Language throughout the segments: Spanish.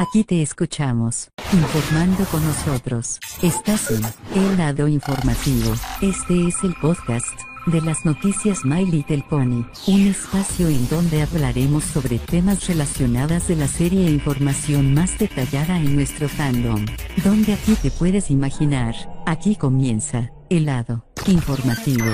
Aquí te escuchamos, informando con nosotros. Estás en El Lado Informativo. Este es el podcast de las noticias My Little Pony, un espacio en donde hablaremos sobre temas relacionados de la serie e información más detallada en nuestro fandom. Donde aquí te puedes imaginar, aquí comienza, el lado informativo.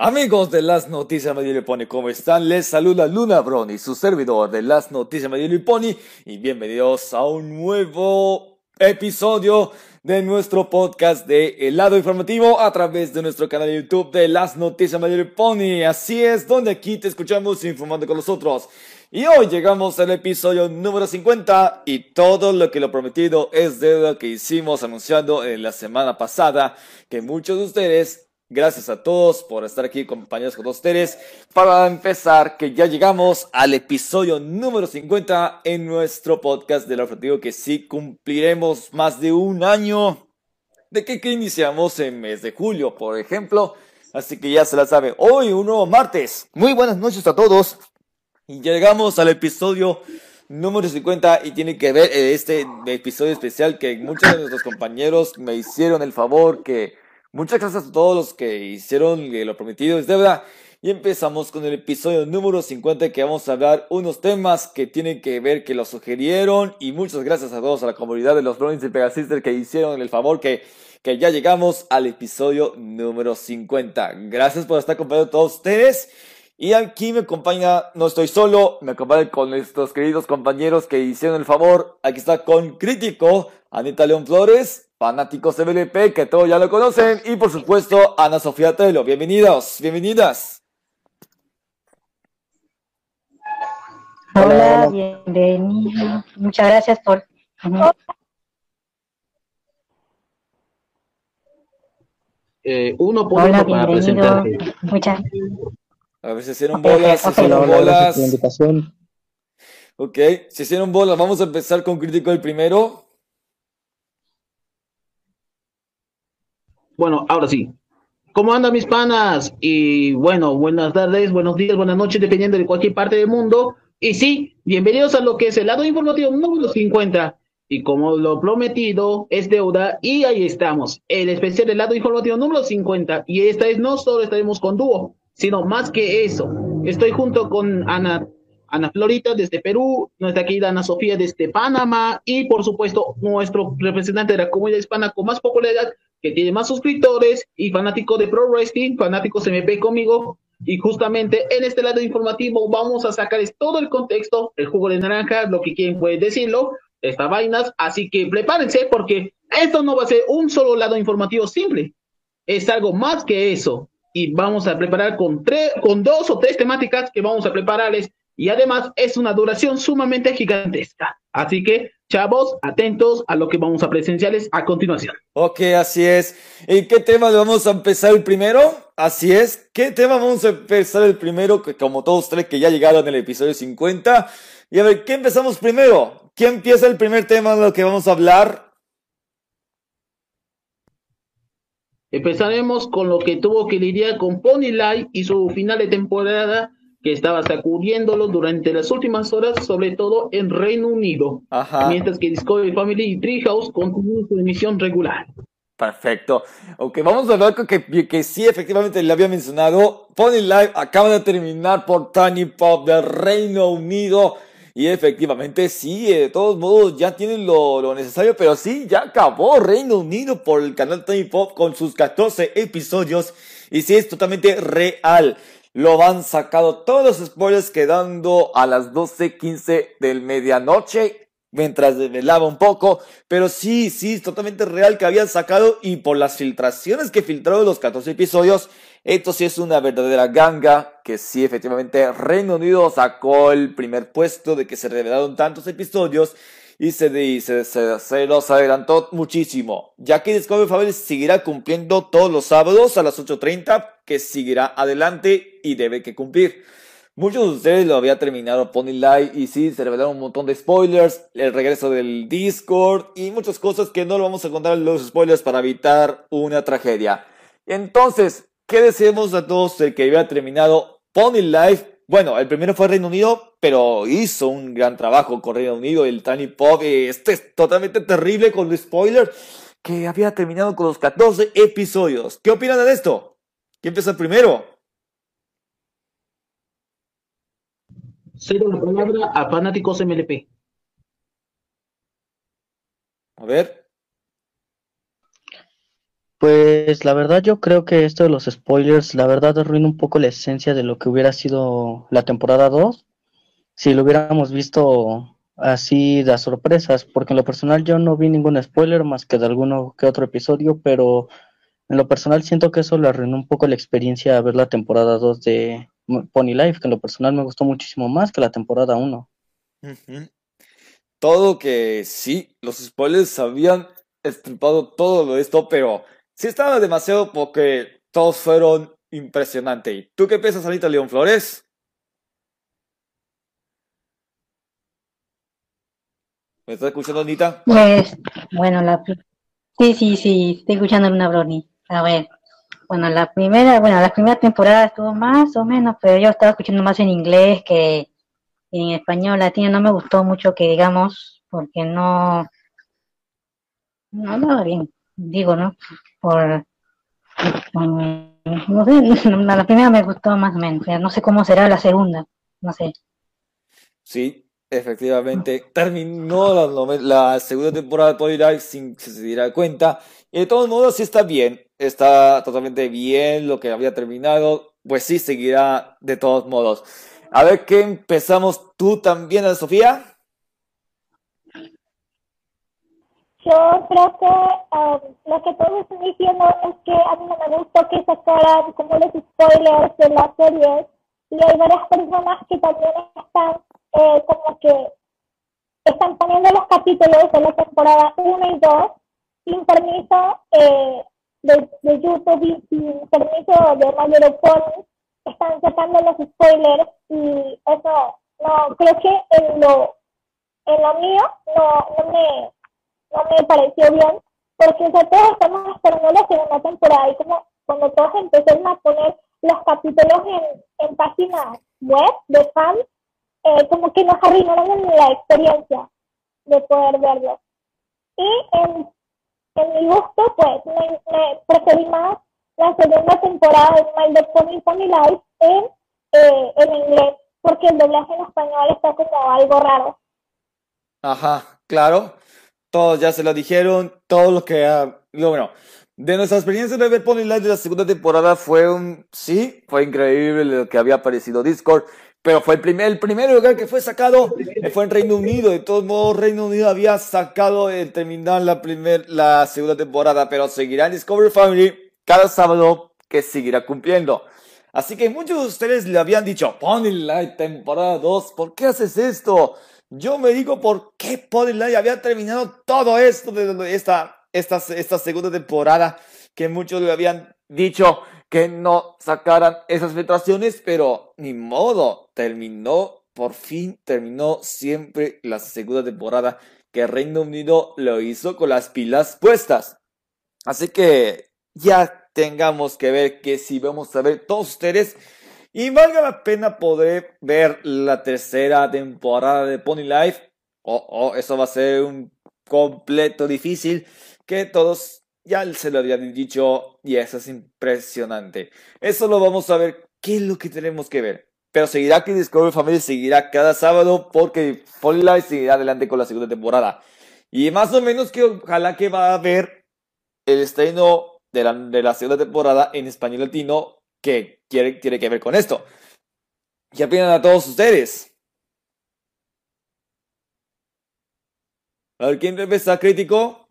Amigos de las noticias Medio Pony, ¿cómo están? Les saluda Luna Brony, su servidor de las noticias Medio Pony, y bienvenidos a un nuevo episodio de nuestro podcast de El lado informativo a través de nuestro canal de YouTube de las noticias Medio Pony. Así es, donde aquí te escuchamos informando con nosotros. Y hoy llegamos al episodio número 50 y todo lo que lo prometido es de lo que hicimos anunciando en la semana pasada, que muchos de ustedes Gracias a todos por estar aquí compañeros con ustedes. Para empezar, que ya llegamos al episodio número 50 en nuestro podcast del objetivo que sí cumpliremos más de un año de que, que iniciamos en mes de julio, por ejemplo. Así que ya se la saben. Hoy, un nuevo martes. Muy buenas noches a todos. Y llegamos al episodio número 50 y tiene que ver eh, este episodio especial que muchos de nuestros compañeros me hicieron el favor que Muchas gracias a todos los que hicieron lo prometido es deuda. Y empezamos con el episodio número 50 que vamos a hablar unos temas que tienen que ver, que lo sugirieron. Y muchas gracias a todos, a la comunidad de los Brownies y Pegasister que hicieron el favor que, que ya llegamos al episodio número 50. Gracias por estar acompañando a todos ustedes. Y aquí me acompaña, no estoy solo, me acompaña con nuestros queridos compañeros que hicieron el favor. Aquí está con Crítico, Anita León Flores fanáticos de BLP que todos ya lo conocen y por supuesto Ana Sofía Telo. Bienvenidos, bienvenidas. Hola, bienvenido. Muchas gracias por... Eh, uno por uno para presentarte. Muchas A ver, se hicieron bolas, se hicieron bolas. Ok, se hicieron bolas. Vamos a empezar con crítico el primero. Bueno, ahora sí. ¿Cómo andan mis panas? Y bueno, buenas tardes, buenos días, buenas noches, dependiendo de cualquier parte del mundo. Y sí, bienvenidos a lo que es el lado informativo número 50. Y como lo prometido es deuda, y ahí estamos, el especial del lado informativo número 50. Y esta vez no solo estaremos con dúo, sino más que eso. Estoy junto con Ana, Ana Florita desde Perú, nuestra querida Ana Sofía desde Panamá, y por supuesto nuestro representante de la comunidad hispana con más popularidad, que tiene más suscriptores y fanático de Pro Wrestling, fanáticos MP conmigo. Y justamente en este lado informativo vamos a sacarles todo el contexto, el jugo de naranja, lo que quieren pueden decirlo, estas vainas. Así que prepárense porque esto no va a ser un solo lado informativo simple. Es algo más que eso. Y vamos a preparar con, tres, con dos o tres temáticas que vamos a prepararles. Y además es una duración sumamente gigantesca. Así que Chavos, atentos a lo que vamos a presenciarles a continuación. Ok, así es. ¿Y qué tema vamos a empezar el primero? Así es. ¿Qué tema vamos a empezar el primero? Como todos ustedes que ya llegaron en el episodio 50. Y a ver, ¿qué empezamos primero? ¿Quién empieza el primer tema de lo que vamos a hablar? Empezaremos con lo que tuvo que lidiar con Pony Light y su final de temporada que estaba sacudiéndolo durante las últimas horas, sobre todo en Reino Unido, mientras que Discovery Family y Treehouse continúan su emisión regular. Perfecto. Ok, vamos a ver que, que sí, efectivamente le había mencionado. Pony Live acaba de terminar por Tiny Pop del Reino Unido. Y efectivamente sí, de todos modos ya tienen lo, lo, necesario, pero sí, ya acabó Reino Unido por el canal Tiny Pop con sus 14 episodios. Y sí, es totalmente real lo han sacado todos los spoilers quedando a las 12.15 del medianoche mientras velaba un poco, pero sí, sí, es totalmente real que habían sacado y por las filtraciones que filtraron los 14 episodios, esto sí es una verdadera ganga, que sí, efectivamente, Reino Unido sacó el primer puesto de que se revelaron tantos episodios y se, se, se, se, los adelantó muchísimo, ya que Discovery Family seguirá cumpliendo todos los sábados a las 8.30, que seguirá adelante y debe que cumplir. Muchos de ustedes lo había terminado Pony Live y sí, se revelaron un montón de spoilers, el regreso del Discord y muchas cosas que no lo vamos a contar los spoilers para evitar una tragedia. Entonces, ¿qué deseamos a todos el que había terminado Pony Live Bueno, el primero fue Reino Unido, pero hizo un gran trabajo con Reino Unido. El Tiny Pop, este es totalmente terrible con los spoilers, que había terminado con los 14 episodios. ¿Qué opinan de esto? ¿Quién empieza primero? Cedo la palabra a fanáticos MLP. A ver. Pues la verdad yo creo que esto de los spoilers, la verdad arruina un poco la esencia de lo que hubiera sido la temporada 2 si lo hubiéramos visto así de sorpresas, porque en lo personal yo no vi ningún spoiler más que de alguno que otro episodio, pero en lo personal siento que eso le arruinó un poco la experiencia de ver la temporada 2 de Pony Life, que en lo personal me gustó muchísimo más que la temporada 1. Todo que sí, los spoilers habían estripado todo esto, pero sí estaba demasiado porque todos fueron impresionantes. ¿Tú qué piensas, Anita León Flores? ¿Me estás escuchando, Anita? Pues, bueno, la... sí, sí, sí, estoy escuchando una brony. A ver, bueno, la primera, bueno, la primera temporada estuvo más o menos, pero yo estaba escuchando más en inglés que en español latino. No me gustó mucho que digamos, porque no, no bien, digo, ¿no? Por, no sé, la primera me gustó más o menos, no sé cómo será la segunda, no sé. Sí, efectivamente, terminó la, la segunda temporada de Life sin que se diera cuenta, y de todos modos sí está bien, está totalmente bien lo que había terminado, pues sí seguirá de todos modos. A ver qué empezamos tú también, Sofía. Yo creo que um, lo que todos están diciendo es que a mí no me gustó que sacaran como los spoilers de la serie. Y hay varias personas que también están eh, como que están poniendo los capítulos de la temporada 1 y 2 sin permiso eh, de, de, YouTube y sin permiso de Mayor están sacando los spoilers y eso no creo que en lo en lo mío no, no me no me pareció bien, porque o estamos esperando la segunda temporada y como cuando todos empezaron a poner los capítulos en, en páginas web de fans, eh, como que nos arruinaron la experiencia de poder verlo. Y en, en mi gusto, pues, me, preferí más la segunda temporada de My Dog Pony Pony Life en, eh, en inglés, porque el doblaje en español está como algo raro. Ajá, claro. Todos ya se lo dijeron, todo lo que... ha... bueno, de nuestra experiencia de ver Pony Live de la segunda temporada fue un... Sí, fue increíble lo que había aparecido Discord, pero fue el primer, el primer lugar que fue sacado fue en Reino Unido. De todos modos, Reino Unido había sacado el terminar la, primer, la segunda temporada, pero seguirá en Discovery Family cada sábado que seguirá cumpliendo. Así que muchos de ustedes le habían dicho, Pony Live temporada 2, ¿por qué haces esto? Yo me digo por qué Podline había terminado todo esto de esta, esta, esta segunda temporada, que muchos le habían dicho que no sacaran esas filtraciones, pero ni modo, terminó, por fin terminó siempre la segunda temporada que Reino Unido lo hizo con las pilas puestas. Así que ya tengamos que ver que si vamos a ver todos ustedes y valga la pena poder ver la tercera temporada de Pony Life. Oh, oh, eso va a ser un completo difícil que todos ya se lo habían dicho y eso es impresionante. Eso lo vamos a ver qué es lo que tenemos que ver. Pero seguirá que Discovery Family seguirá cada sábado porque Pony Life seguirá adelante con la segunda temporada. Y más o menos que ojalá que va a haber el estreno de la, de la segunda temporada en español latino que tiene que ver con esto. ¿Qué opinan a todos ustedes? A ver, ¿quién está crítico?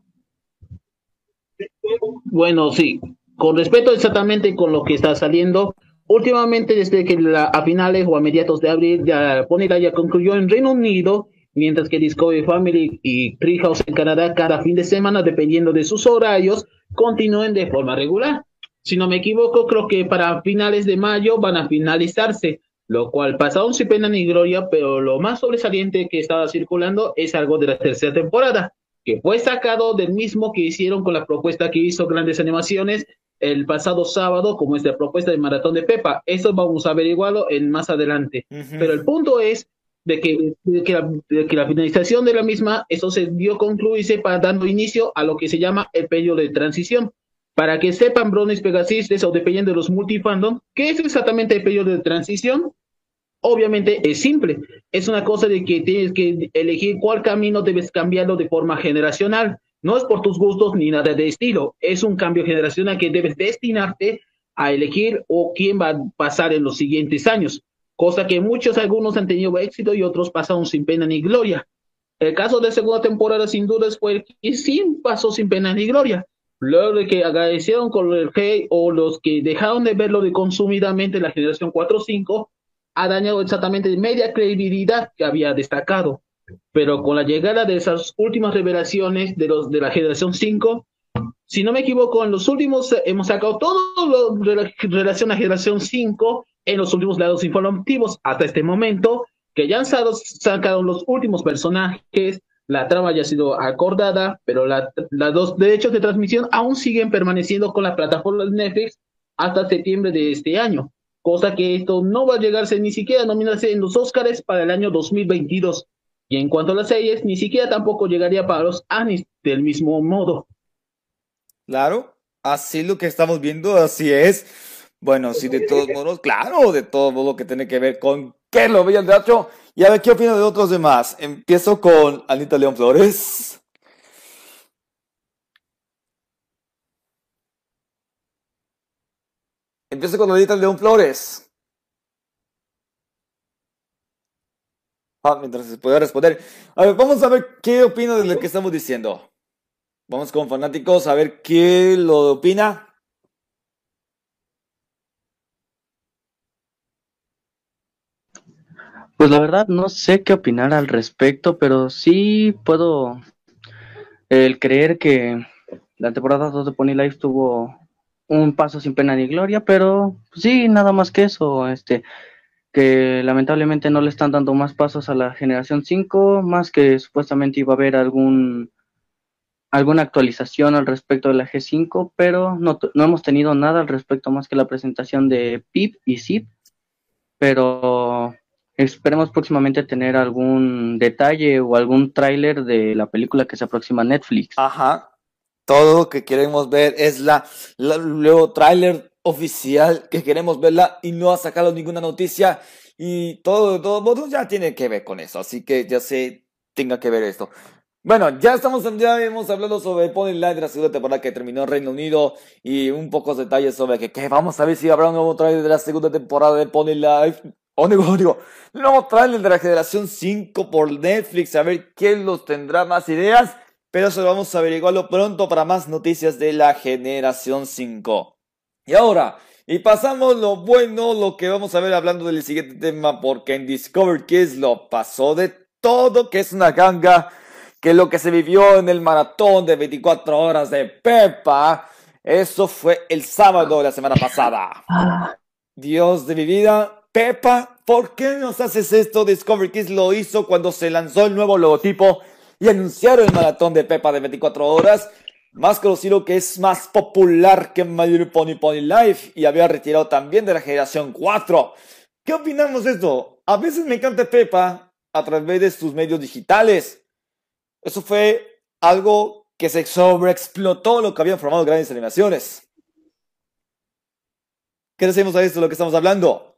Bueno, sí. Con respecto exactamente con lo que está saliendo, últimamente desde que a finales o a mediados de abril ya Ponida ya concluyó en Reino Unido, mientras que Discovery Family y Treehouse en Canadá cada fin de semana, dependiendo de sus horarios, continúen de forma regular si no me equivoco, creo que para finales de mayo van a finalizarse, lo cual pasaron sin pena ni gloria, pero lo más sobresaliente que estaba circulando es algo de la tercera temporada, que fue sacado del mismo que hicieron con la propuesta que hizo Grandes Animaciones el pasado sábado como esta propuesta de maratón de Pepa. Eso vamos a averiguarlo en más adelante. Pero el punto es de que, que, la, que, la, finalización de la misma, eso se dio concluirse para dando inicio a lo que se llama el periodo de transición. Para que sepan, Bronis Pegasis, eso dependiendo de los multifandom, ¿qué es exactamente el periodo de transición? Obviamente es simple, es una cosa de que tienes que elegir cuál camino debes cambiarlo de forma generacional. No es por tus gustos ni nada de estilo, es un cambio generacional que debes destinarte a elegir o quién va a pasar en los siguientes años, cosa que muchos, algunos han tenido éxito y otros pasaron sin pena ni gloria. El caso de segunda temporada sin duda fue el que sí pasó sin pena ni gloria. Luego de que agradecieron con el hey o los que dejaron de verlo de consumidamente la generación 4-5, ha dañado exactamente media credibilidad que había destacado. Pero con la llegada de esas últimas revelaciones de los de la generación 5, si no me equivoco, en los últimos hemos sacado todo lo de relación a generación 5 en los últimos lados informativos hasta este momento, que ya han sacado los últimos personajes, la trama ya ha sido acordada, pero la, los derechos de transmisión aún siguen permaneciendo con la plataforma Netflix hasta septiembre de este año cosa que esto no va a llegarse ni siquiera a nominarse en los Oscars para el año 2022. Y en cuanto a las series, ni siquiera tampoco llegaría para los Anis del mismo modo. Claro, así lo que estamos viendo, así es. Bueno, sí, de todos modos, claro, de todo modo que tiene que ver con qué lo veía el. Y a ver qué opina de otros demás. Empiezo con Anita León Flores. Empiezo con Anita León Flores. Ah, mientras se puede responder. A ver, vamos a ver qué opina de lo que estamos diciendo. Vamos con fanáticos a ver qué lo opina. Pues la verdad no sé qué opinar al respecto, pero sí puedo el creer que la temporada 2 de Pony Life tuvo un paso sin pena ni gloria, pero sí, nada más que eso, este, que lamentablemente no le están dando más pasos a la generación 5, más que supuestamente iba a haber algún alguna actualización al respecto de la G5, pero no, no hemos tenido nada al respecto más que la presentación de PIP y ZIP, pero esperemos próximamente tener algún detalle o algún tráiler de la película que se aproxima a Netflix. Ajá, todo lo que queremos ver es la, nuevo tráiler oficial que queremos verla y no ha sacado ninguna noticia y todo, todo modo ya tiene que ver con eso, así que ya sé, tenga que ver esto. Bueno, ya estamos, ya hemos hablado sobre Pony Live de la segunda temporada que terminó en Reino Unido y un pocos detalles sobre que, que vamos a ver si habrá un nuevo trailer de la segunda temporada de Pony Live. O digo, digo, nuevo trailer de la generación 5 por Netflix, a ver quién los tendrá más ideas. Pero eso lo vamos a averiguarlo pronto para más noticias de la generación 5. Y ahora, y pasamos lo bueno, lo que vamos a ver hablando del siguiente tema, porque en Discover Kids lo pasó de todo, que es una ganga, que lo que se vivió en el maratón de 24 horas de Pepa, eso fue el sábado de la semana pasada. Dios de mi vida, Pepa, ¿por qué nos haces esto? Discover Kids lo hizo cuando se lanzó el nuevo logotipo y anunciaron el maratón de Pepa de 24 horas, más conocido que es más popular que My Pony Pony Life y había retirado también de la generación 4. ¿Qué opinamos de esto? A veces me encanta Pepa a través de sus medios digitales. Eso fue algo que se sobreexplotó lo que habían formado grandes animaciones. ¿Qué decimos a esto, lo que estamos hablando?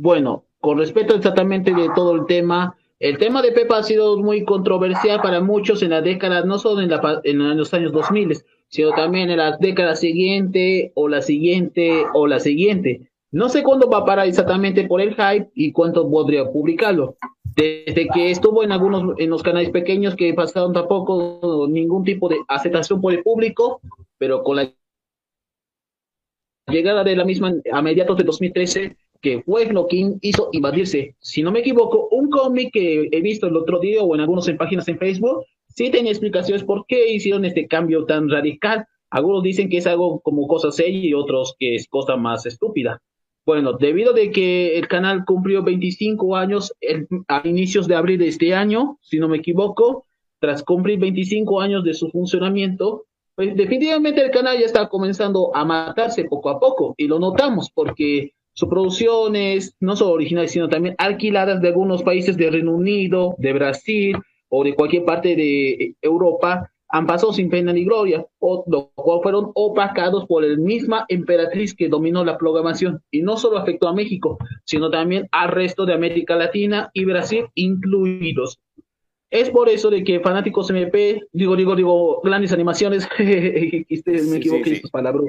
Bueno, con respecto exactamente de todo el tema, el tema de Pepa ha sido muy controversial para muchos en la década, no solo en los años 2000, sino también en la década siguiente, o la siguiente, o la siguiente. No sé cuándo va a parar exactamente por el hype y cuánto podría publicarlo. Desde que estuvo en algunos, en los canales pequeños que pasaron tampoco ningún tipo de aceptación por el público, pero con la llegada de la misma a mediados de 2013 que fue lo que hizo invadirse. Si no me equivoco, un cómic que he visto el otro día o en algunas páginas en Facebook, sí tenía explicaciones por qué hicieron este cambio tan radical. Algunos dicen que es algo como cosa seria y otros que es cosa más estúpida. Bueno, debido de que el canal cumplió 25 años a inicios de abril de este año, si no me equivoco, tras cumplir 25 años de su funcionamiento, pues definitivamente el canal ya está comenzando a matarse poco a poco y lo notamos porque su producción es no solo original, sino también alquiladas de algunos países de Reino Unido, de Brasil o de cualquier parte de Europa han pasado sin pena ni gloria, o lo cual fueron opacados por la misma emperatriz que dominó la programación, y no solo afectó a México, sino también al resto de América Latina y Brasil incluidos. Es por eso de que fanáticos MP, digo, digo, digo, grandes animaciones, me equivoqué sí, palabras.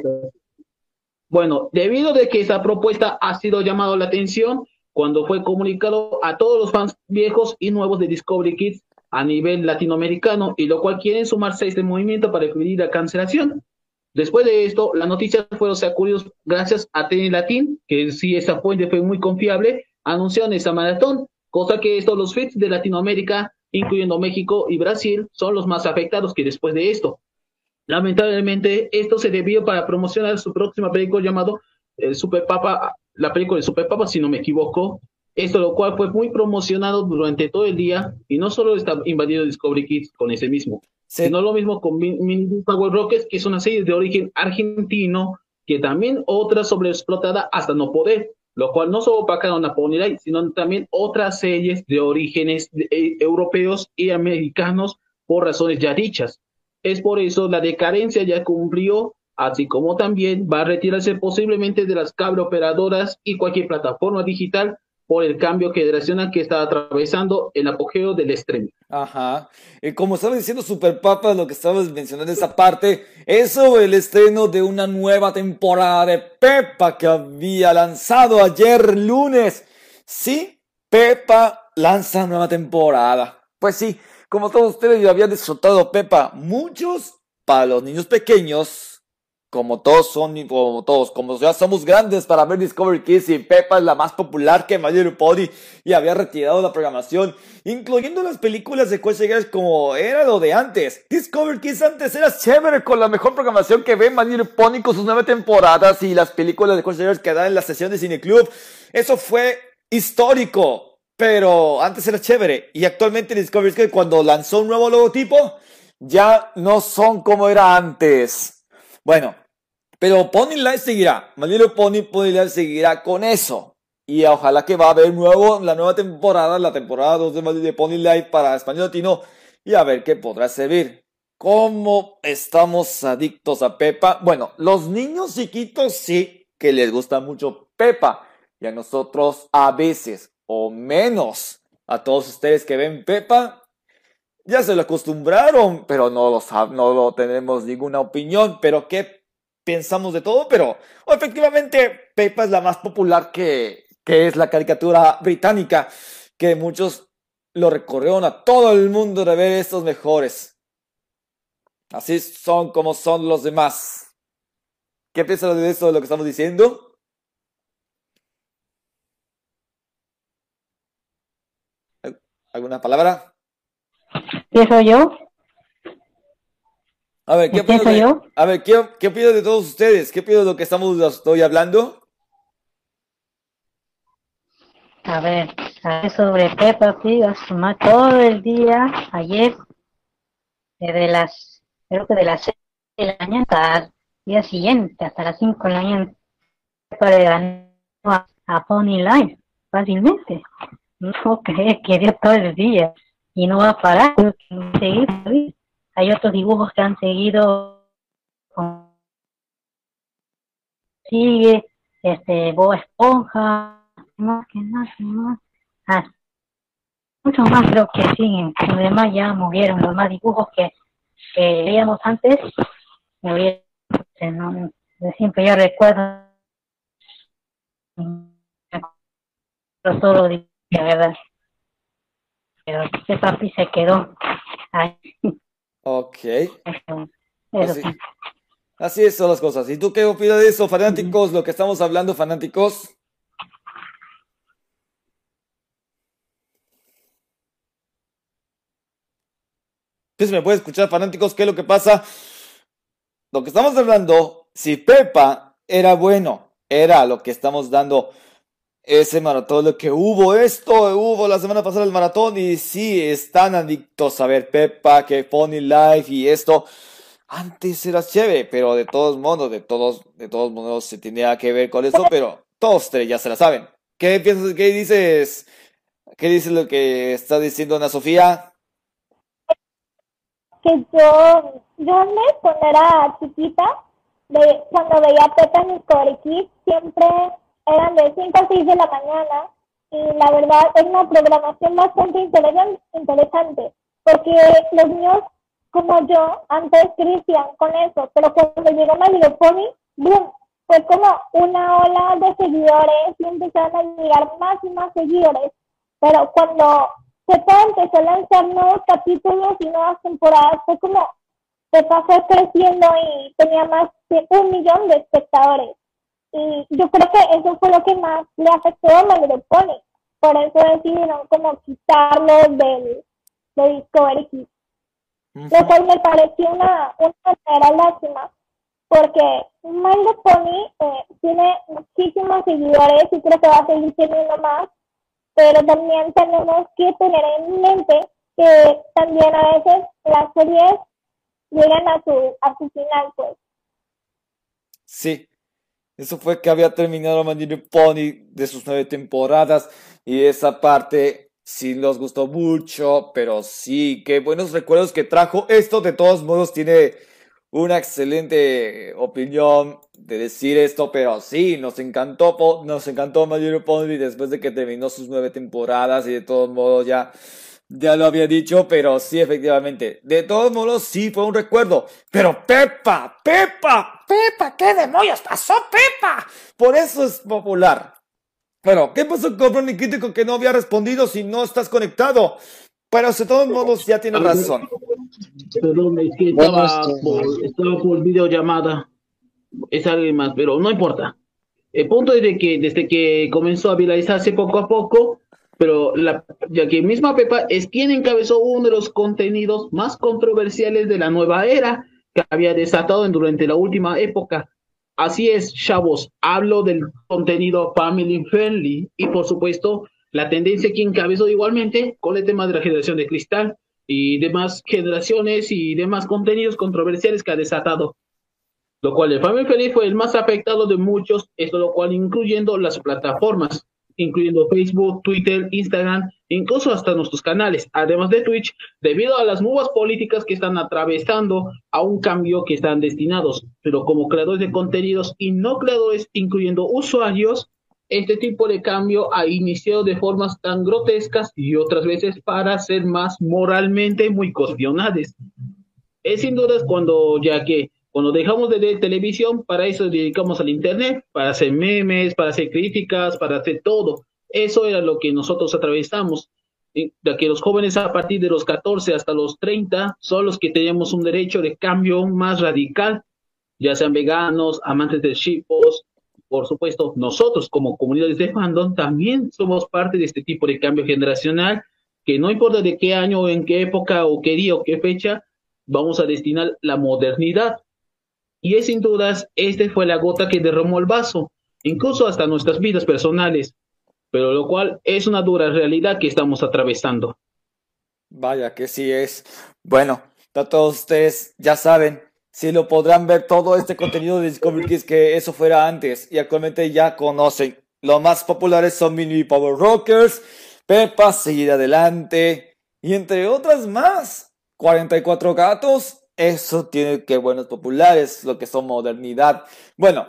Bueno, debido de que esa propuesta ha sido llamado la atención cuando fue comunicado a todos los fans viejos y nuevos de Discovery Kids a nivel latinoamericano y lo cual quieren sumarse a este movimiento para impedir la cancelación. Después de esto, la noticia fueron sacudidos gracias a TN Latin, que sí esa fuente fue muy confiable, anunciaron esa maratón, cosa que estos los fits de Latinoamérica, incluyendo México y Brasil, son los más afectados que después de esto. Lamentablemente, esto se debió para promocionar su próxima película llamado el Super Papa, la película de Super Papa, si no me equivoco, esto lo cual fue muy promocionado durante todo el día y no solo está invadido Discovery Kids con ese mismo, sino lo mismo con Mini Power Rockets, que es una serie de origen argentino, que también otra sobreexplotada hasta no poder, lo cual no solo opacaron a Pony Light, sino también otras series de orígenes eh, europeos y americanos por razones ya dichas. Es por eso la decadencia ya cumplió, así como también va a retirarse posiblemente de las cable operadoras y cualquier plataforma digital por el cambio generacional que está atravesando el apogeo del streaming. Ajá. Y como estaba diciendo Super Papa, lo que estabas mencionando esa parte, eso el estreno de una nueva temporada de Pepa que había lanzado ayer lunes. Sí, Pepa lanza nueva temporada. Pues sí, como todos ustedes ya habían disfrutado Pepa, muchos para los niños pequeños como todos son, como todos, como ya somos grandes para ver Discovery Kids y Peppa es la más popular que My Little Pony y había retirado la programación, incluyendo las películas de Quest como era lo de antes. Discovery Kids antes era chévere con la mejor programación que ve My Little Pony con sus nueve temporadas y las películas de Quest que dan en la sesión de Cine Club. Eso fue histórico, pero antes era chévere y actualmente Discovery Kids cuando lanzó un nuevo logotipo ya no son como era antes. Bueno, pero Pony Life seguirá. My Pony Pony Life seguirá con eso. Y ojalá que va a haber nuevo, la nueva temporada, la temporada 2 de My Pony Life para español latino. Y a ver qué podrá servir. ¿Cómo estamos adictos a Pepa? Bueno, los niños chiquitos sí que les gusta mucho Pepa. Y a nosotros a veces, o menos, a todos ustedes que ven Pepa, ya se lo acostumbraron, pero no lo, no lo tenemos ninguna opinión. Pero ¿qué pensamos de todo? Pero efectivamente, Pepa es la más popular que, que es la caricatura británica, que muchos lo recorrieron a todo el mundo de ver estos mejores. Así son como son los demás. ¿Qué piensas de eso, de lo que estamos diciendo? ¿Alguna palabra? ¿Empiezo yo? A ver, ¿qué pido yo? A ver, ¿qué, ¿qué pido de todos ustedes? ¿Qué pido de lo que estamos estoy hablando? A ver, sobre Peppa Pig, todo el día, ayer, desde las, creo que de las 6 de la mañana hasta el día siguiente, hasta las 5 de la mañana, para ganar a, a Pony Line, fácilmente. No crees que dio todo el día y no va a parar. Hay otros dibujos que han seguido sigue, este, Bob Esponja, más que más, más, ah, muchos más creo que siguen, los demás ya murieron, los más dibujos que, que veíamos antes, murieron, siempre yo recuerdo de verdad pero ese papi se quedó ahí. Ok. Así, así son las cosas. ¿Y tú qué opinas de eso, fanáticos? Lo que estamos hablando, fanáticos. si me puede escuchar, fanáticos, ¿qué es lo que pasa? Lo que estamos hablando, si Pepa era bueno, era lo que estamos dando ese maratón, lo que hubo esto, hubo la semana pasada el maratón y sí, están adictos a ver Peppa, que Pony Life y esto. antes era chévere, pero de todos modos, de todos, de todos modos se tenía que ver con eso, pero todos tres ya se la saben. ¿Qué piensas, qué dices? ¿Qué dices lo que está diciendo Ana Sofía? Que yo, yo antes, cuando era chiquita, de, cuando veía a Pepe en Discovery siempre eran de 5 a 6 de la mañana y la verdad es una programación bastante interesante porque los niños como yo antes crecían con eso, pero cuando llegó My Pony, boom, fue como una ola de seguidores y empezaron a llegar más y más seguidores. Pero cuando Pepa empezó a lanzar nuevos capítulos y nuevas temporadas, fue como Pepa fue creciendo y tenía más de un millón de espectadores. Y yo creo que eso fue lo que más le afectó a Little Pony. Por eso decidieron como quitarlo del, de Discovery Kids. Lo cual me pareció una, una lástima, porque My Pony eh, tiene muchísimos seguidores y creo que va a seguir teniendo más, pero también tenemos que tener en mente que también a veces las series llegan a su, a su final, pues. Sí, eso fue que había terminado My Pony de sus nueve temporadas y esa parte sí nos gustó mucho, pero sí, qué buenos recuerdos que trajo. Esto de todos modos tiene una excelente opinión de decir esto, pero sí, nos encantó, nos encantó Mayor Pony después de que terminó sus nueve temporadas y de todos modos ya, ya lo había dicho, pero sí, efectivamente, de todos modos sí fue un recuerdo. Pero Pepa, Pepa, Pepa, ¿qué demonios pasó, Pepa? Por eso es popular. Pero, ¿qué pasó con Ronnie Crítico que no había respondido si no estás conectado? Pero de todos modos ya tiene razón. Perdón, es que estaba, por, estaba por videollamada. Es alguien más, pero no importa. El punto es de que desde que comenzó a viralizarse poco a poco, pero la, ya que misma Pepa es quien encabezó uno de los contenidos más controversiales de la nueva era había desatado durante la última época, Así es, chavos, hablo del contenido family friendly y por supuesto la tendencia que encabezó igualmente con el tema de la generación de cristal y demás generaciones y demás contenidos controversiales que ha desatado. Lo cual el family friendly fue el más afectado de muchos, esto lo cual incluyendo las plataformas incluyendo Facebook, Twitter, Instagram, incluso hasta nuestros canales, además de Twitch, debido a las nuevas políticas que están atravesando a un cambio que están destinados. Pero como creadores de contenidos y no creadores, incluyendo usuarios, este tipo de cambio ha iniciado de formas tan grotescas y otras veces para ser más moralmente muy cuestionables. Es sin dudas cuando, ya que cuando dejamos de ver televisión, para eso dedicamos al Internet, para hacer memes, para hacer críticas, para hacer todo. Eso era lo que nosotros atravesamos. Ya que los jóvenes a partir de los 14 hasta los 30 son los que tenemos un derecho de cambio más radical, ya sean veganos, amantes de chipos, por supuesto, nosotros como comunidades de fandom también somos parte de este tipo de cambio generacional, que no importa de qué año, en qué época o qué día o qué fecha, vamos a destinar la modernidad y es sin dudas, este fue la gota que derramó el vaso, incluso hasta nuestras vidas personales, pero lo cual es una dura realidad que estamos atravesando. Vaya que sí es. Bueno, todos ustedes ya saben, si lo podrán ver todo este contenido de Discovery Kids que eso fuera antes y actualmente ya conocen. Los más populares son Mini Power Rockers, Peppa, Seguir Adelante y entre otras más. 44 gatos, eso tiene que buenos populares, lo que son modernidad. Bueno,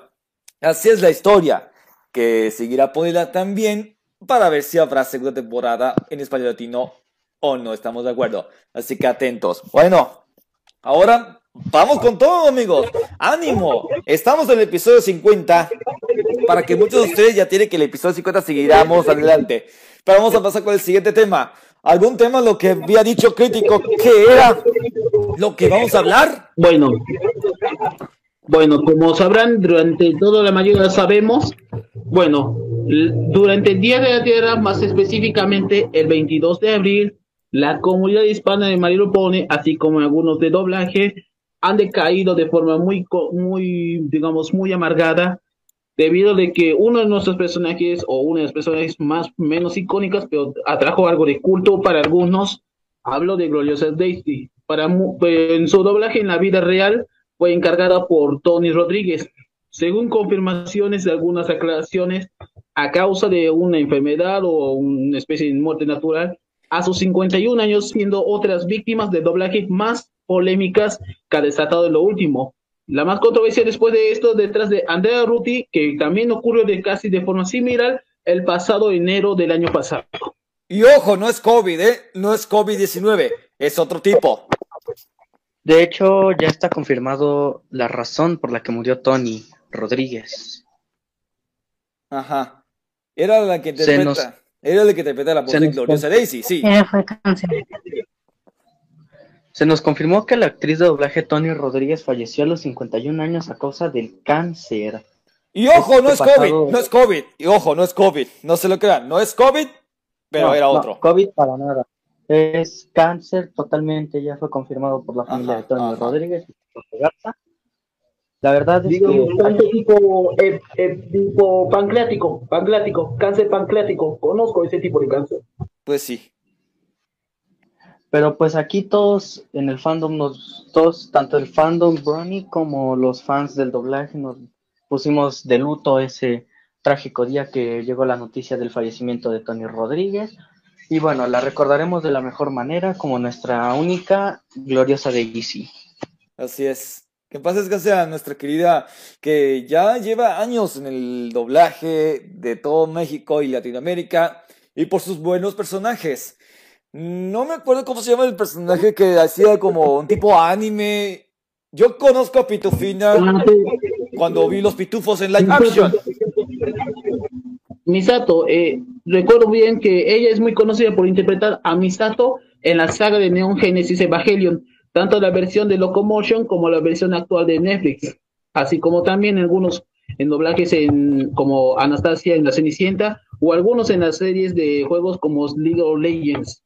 así es la historia, que seguirá poniéndola también para ver si habrá segunda temporada en español latino o no, estamos de acuerdo. Así que atentos. Bueno, ahora vamos con todo, amigos. Ánimo, estamos en el episodio 50. Para que muchos de ustedes ya tienen que el episodio 50 seguiremos adelante. Pero vamos a pasar con el siguiente tema. ¿Algún tema lo que había dicho crítico que era lo que vamos a hablar? Bueno, bueno, como sabrán, durante toda la mayoría sabemos, bueno, durante el Día de la Tierra, más específicamente el 22 de abril, la comunidad hispana de Marilo Pone, así como algunos de doblaje, han decaído de forma muy, muy, digamos, muy amargada, debido de que uno de nuestros personajes, o una de las personajes más menos icónicas, pero atrajo algo de culto para algunos, hablo de Gloriosa Daisy, para en su doblaje en la vida real fue encargada por Tony Rodríguez. Según confirmaciones de algunas aclaraciones, a causa de una enfermedad o una especie de muerte natural, a sus 51 años siendo otras víctimas de doblaje más polémicas que ha desatado en lo último. La más controversia después de esto detrás de Andrea Ruti, que también ocurrió de casi de forma similar el pasado enero del año pasado. Y ojo, no es COVID, ¿eh? No es COVID-19, es otro tipo. De hecho, ya está confirmado la razón por la que murió Tony Rodríguez. Ajá. Era la que interpreta. Era la que interpreta la voz de Gloriosa Daisy, sí. fue cáncer. Se nos confirmó que la actriz de doblaje Tony Rodríguez falleció a los 51 años a causa del cáncer. Y ojo, no es COVID, no es COVID. Y ojo, no es COVID. No se lo crean, no es COVID, pero era otro. No, COVID para nada. Es cáncer totalmente, ya fue confirmado por la familia de Tony Rodríguez y por Garza. La verdad es que... Cáncer tipo, eh, eh, tipo pancreático, pancreático, cáncer pancreático. Conozco ese tipo de cáncer. Pues sí. Pero pues aquí todos en el fandom, nos, todos, tanto el fandom Brony como los fans del doblaje nos pusimos de luto ese trágico día que llegó la noticia del fallecimiento de Tony Rodríguez. Y bueno, la recordaremos de la mejor manera como nuestra única gloriosa de Easy. Así es. Que pasa es que sea nuestra querida, que ya lleva años en el doblaje de todo México y Latinoamérica y por sus buenos personajes. No me acuerdo cómo se llama el personaje que hacía como un tipo anime. Yo conozco a Pitufina cuando vi los pitufos en live action. Misato, eh, recuerdo bien que ella es muy conocida por interpretar a Misato en la saga de Neon Genesis Evangelion, tanto la versión de Locomotion como la versión actual de Netflix, así como también algunos en doblajes en, como Anastasia en La Cenicienta o algunos en las series de juegos como League of Legends.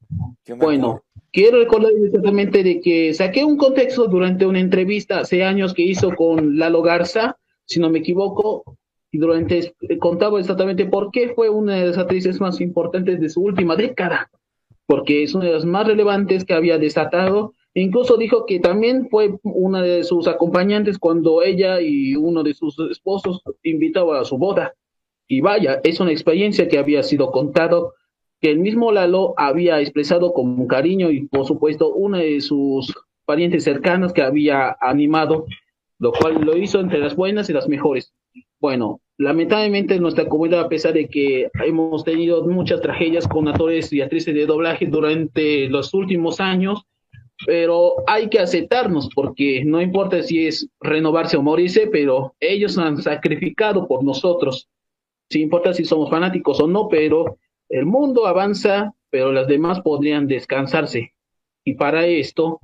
Bueno, quiero recordar exactamente de que saqué un contexto durante una entrevista hace años que hizo con Lalo Garza, si no me equivoco, y durante contaba exactamente por qué fue una de las actrices más importantes de su última década, porque es una de las más relevantes que había desatado. Incluso dijo que también fue una de sus acompañantes cuando ella y uno de sus esposos invitaba a su boda. Y vaya, es una experiencia que había sido contado, que el mismo Lalo había expresado con cariño y por supuesto una de sus parientes cercanos que había animado, lo cual lo hizo entre las buenas y las mejores. Bueno, lamentablemente en nuestra comunidad, a pesar de que hemos tenido muchas tragedias con actores y actrices de doblaje durante los últimos años, pero hay que aceptarnos porque no importa si es renovarse o morirse, pero ellos han sacrificado por nosotros sin importa si somos fanáticos o no, pero el mundo avanza, pero las demás podrían descansarse. Y para esto,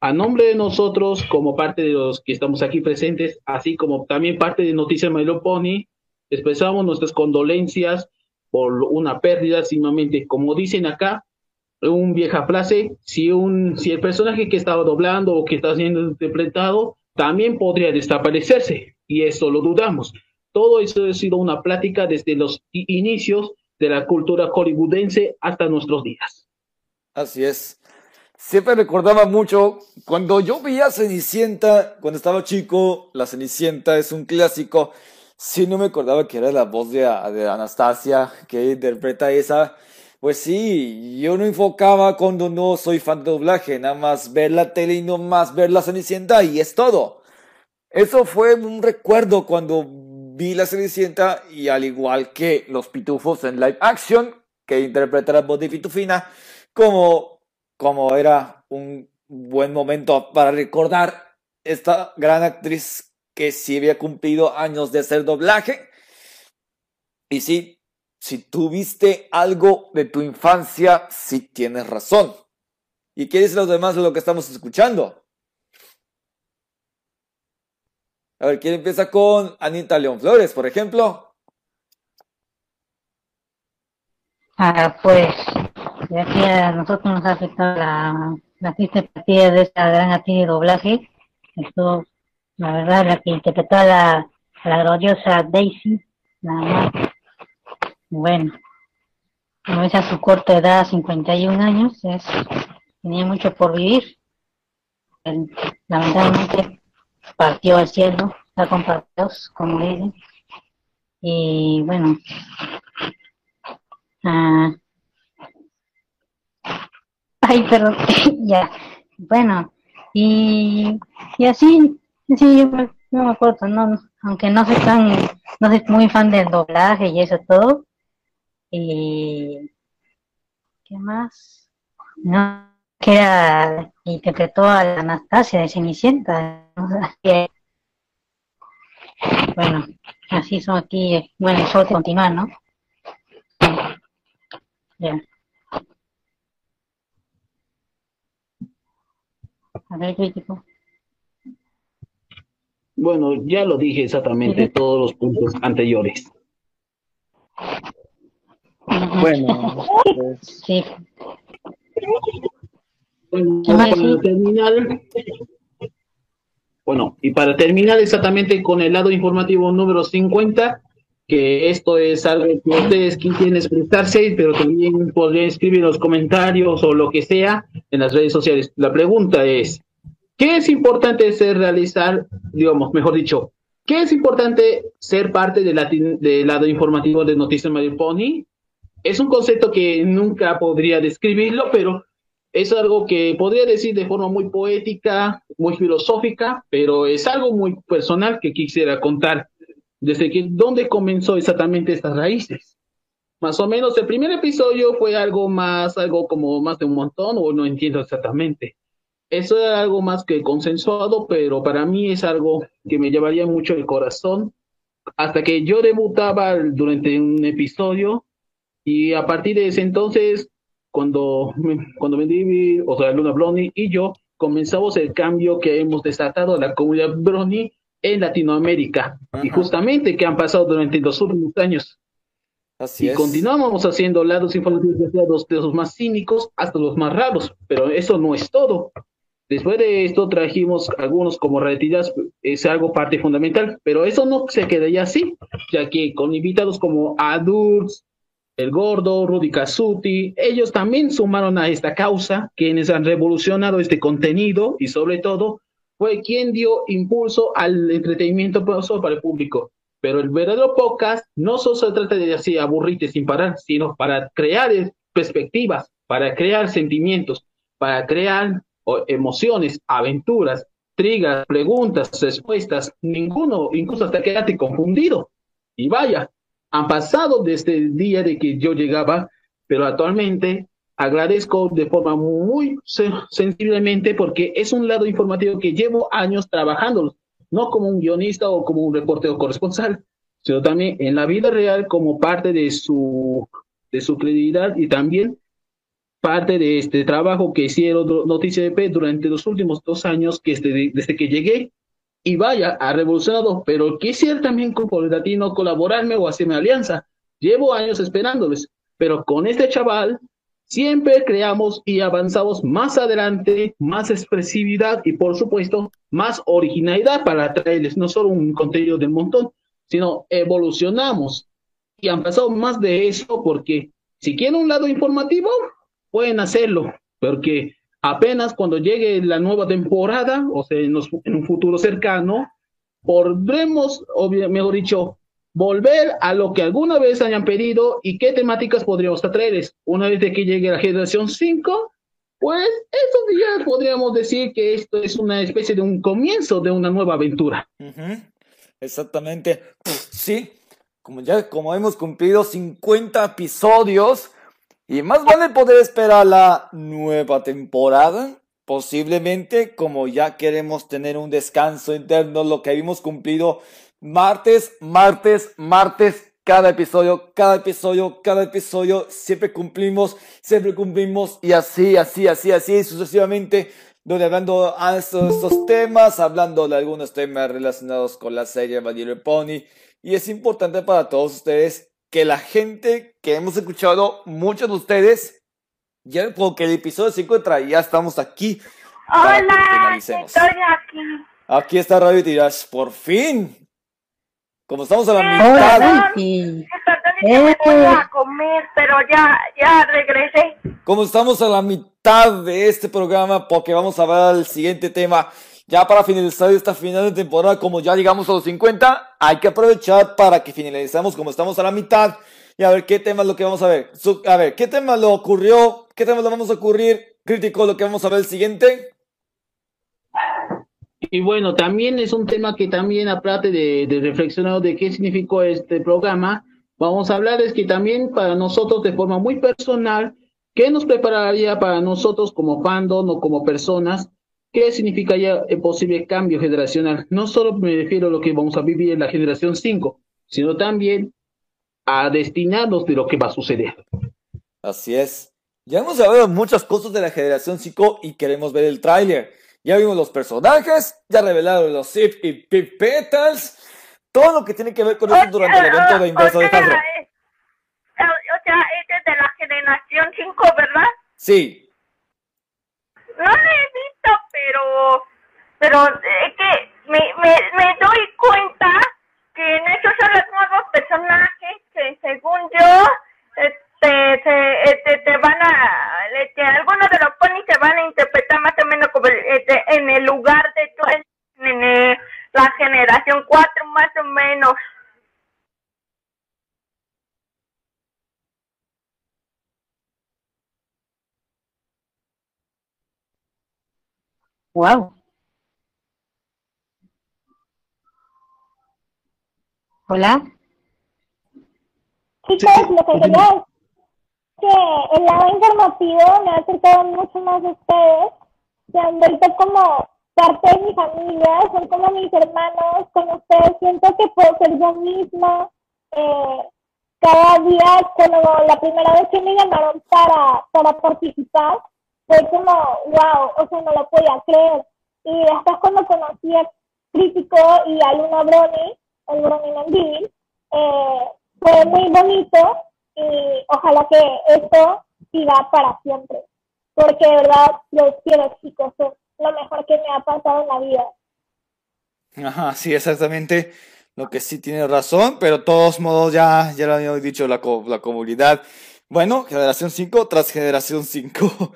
a nombre de nosotros, como parte de los que estamos aquí presentes, así como también parte de Noticias Milo Pony, expresamos nuestras condolencias por una pérdida, simplemente, como dicen acá, un vieja frase, si, un, si el personaje que estaba doblando o que está siendo interpretado también podría desaparecerse, y eso lo dudamos. Todo eso ha sido una plática desde los inicios de la cultura hollywoodense hasta nuestros días. Así es. Siempre recordaba mucho cuando yo veía Cenicienta, cuando estaba chico, la Cenicienta es un clásico. Sí, no me acordaba que era la voz de, de Anastasia que interpreta esa. Pues sí, yo no enfocaba cuando no soy fan de doblaje, nada más ver la tele y no más ver la Cenicienta y es todo. Eso fue un recuerdo cuando vi la Cenicienta y al igual que los pitufos en live action, que interpreta la voz de Pitufina, como, como era un buen momento para recordar esta gran actriz que sí había cumplido años de hacer doblaje. Y sí, si tuviste algo de tu infancia, sí tienes razón. ¿Y qué dicen los demás de lo que estamos escuchando? A ver, ¿quién empieza con Anita León Flores, por ejemplo? Ah, pues, ya que a nosotros nos ha afectado la, la triste partida de esta gran actriz de doblaje, esto, la verdad, la que interpretó a la, la gloriosa Daisy, nada más. Bueno, no es a su corta edad, 51 años, es, tenía mucho por vivir. él, lamentablemente partió al cielo, está con como dicen. Y bueno, ah, ay, perdón, ya, bueno, y, y así, sí, yo no me acuerdo, no, aunque no soy tan, no soy muy fan del doblaje y eso todo. Y, ¿qué más? No, que era, interpretó a la Anastasia de Cenicienta. bueno, así son aquí, bueno, de continuar, ¿no? Ya. A ver, crítico. Bueno, ya lo dije exactamente todos los puntos anteriores. Bueno, pues, Sí, Bueno, para terminar, bueno, y para terminar exactamente con el lado informativo número 50, que esto es algo que ustedes quieren expresarse, pero también podrían escribir en los comentarios o lo que sea en las redes sociales. La pregunta es, ¿qué es importante ser realizar, digamos, mejor dicho, qué es importante ser parte de la- del lado informativo de Noticias Mario Pony? Es un concepto que nunca podría describirlo, pero es algo que podría decir de forma muy poética, muy filosófica, pero es algo muy personal que quisiera contar. Desde que, ¿dónde comenzó exactamente estas raíces? Más o menos el primer episodio fue algo más, algo como más de un montón, o no entiendo exactamente. Eso era algo más que consensuado, pero para mí es algo que me llevaría mucho el corazón. Hasta que yo debutaba durante un episodio, y a partir de ese entonces cuando, cuando me di, o sea, Luna Brony y yo comenzamos el cambio que hemos desatado a la comunidad Brony en Latinoamérica. Y Ajá. justamente que han pasado durante los últimos años. Así Y es. continuamos haciendo lados informativos desde los, de los más cínicos hasta los más raros. Pero eso no es todo. Después de esto trajimos algunos como retiras, es algo parte fundamental, pero eso no se quedaría así, ya que con invitados como Adults, El Gordo, Rudy Casuti, ellos también sumaron a esta causa, quienes han revolucionado este contenido y sobre todo fue quien dio impulso al entretenimiento para el público. Pero el verdadero podcast no solo se trata de así aburrirte sin parar, sino para crear perspectivas, para crear sentimientos, para crear emociones, aventuras, trigas, preguntas, respuestas, ninguno, incluso hasta quedarte confundido. Y vaya, han pasado desde el día de que yo llegaba, pero actualmente agradezco de forma muy se- sensiblemente porque es un lado informativo que llevo años trabajando, no como un guionista o como un reportero corresponsal, sino también en la vida real como parte de su, de su credibilidad y también parte de este trabajo que hicieron Noticia EP durante los últimos dos años que desde, desde que llegué y vaya, ha revolucionado, pero quisiera también con Latino colaborarme o hacerme alianza. Llevo años esperándoles, pero con este chaval siempre creamos y avanzamos más adelante, más expresividad y por supuesto más originalidad para traerles no solo un contenido del montón, sino evolucionamos y han pasado más de eso porque si quieren un lado informativo, pueden hacerlo, porque apenas cuando llegue la nueva temporada, o sea, en, los- un futuro cercano, podremos, mejor dicho, volver a lo que alguna vez hayan pedido y qué temáticas podríamos traerles. Una vez que llegue la generación 5, pues esos días podríamos decir que esto es una especie de un comienzo de una nueva aventura. Exactamente. Sí, como ya como hemos cumplido 50 episodios y más vale poder esperar la nueva temporada. Posiblemente, como ya queremos tener un descanso interno, lo que hemos cumplido martes, martes, martes, cada episodio, cada episodio, cada episodio, siempre cumplimos, siempre cumplimos y así, así, así, así, sucesivamente donde hablando a estos, temas, hablando de algunos temas relacionados con la serie My Pony. Y es importante para todos ustedes que la gente que hemos escuchado, muchos de ustedes, ya porque el episodio 50 ya estamos aquí. que Hola, estoy aquí. Aquí está Radio Tiras, por fin. Como estamos a la Hola, mitad, Vicky. Perdón, que me voy a comer, pero ya, ya regresé. como estamos a la mitad mitad de este programa porque vamos a ver el siguiente tema. Ya para finalizar esta final de temporada, como ya llegamos a los 50, hay que aprovechar para que finalizamos como estamos a la mitad y a ver qué tema es lo que vamos a ver. a ver, ¿qué tema lo ocurrió? ¿Qué tema lo vamos a ocurrir? Crítico, lo que vamos a ver el siguiente. Y bueno, también es un tema que también, aparte de, de reflexionar de qué significó este programa, vamos a hablar es que también para nosotros de forma muy personal, ¿qué nos prepararía para nosotros como fandom o como personas? ¿Qué significaría el posible cambio generacional? No solo me refiero a lo que vamos a vivir en la generación 5, sino también a destinarnos de lo que va a suceder. Así es. Ya hemos hablado muchas cosas de la generación 5 y queremos ver el tráiler. Ya vimos los personajes, ya revelaron los Zip y Pip Petals, todo lo que tiene que ver con eso durante el evento de Inverso de Hasbro. O sea, este es de la generación 5, ¿verdad? Sí. No visto, pero, pero es que me, me, me doy cuenta que en esos son los nuevos personajes que según yo este, te, este, te van a, algunos de los ponis se van a interpretar más o menos como este, en el lugar de tu, en, la generación 4 más o menos. Wow. Hola. Chicos, lo que quería es que el lado informativo me ha acercado mucho más a ustedes. Se han vuelto como parte de mi familia, son como mis hermanos. Con ustedes siento que puedo ser yo misma. Eh, cada día, como la primera vez que me llamaron para, para participar, fue como, wow, o sea, no lo podía creer. Y después cuando conocí a Crítico y a Luna Brony, el Brony eh, fue muy bonito y ojalá que esto siga para siempre. Porque de verdad los quiero chicos, son lo mejor que me ha pasado en la vida. Ajá, sí, exactamente. Lo que sí tiene razón, pero de todos modos ya, ya lo habíamos dicho la, la comunidad. Bueno, generación 5 tras generación 5.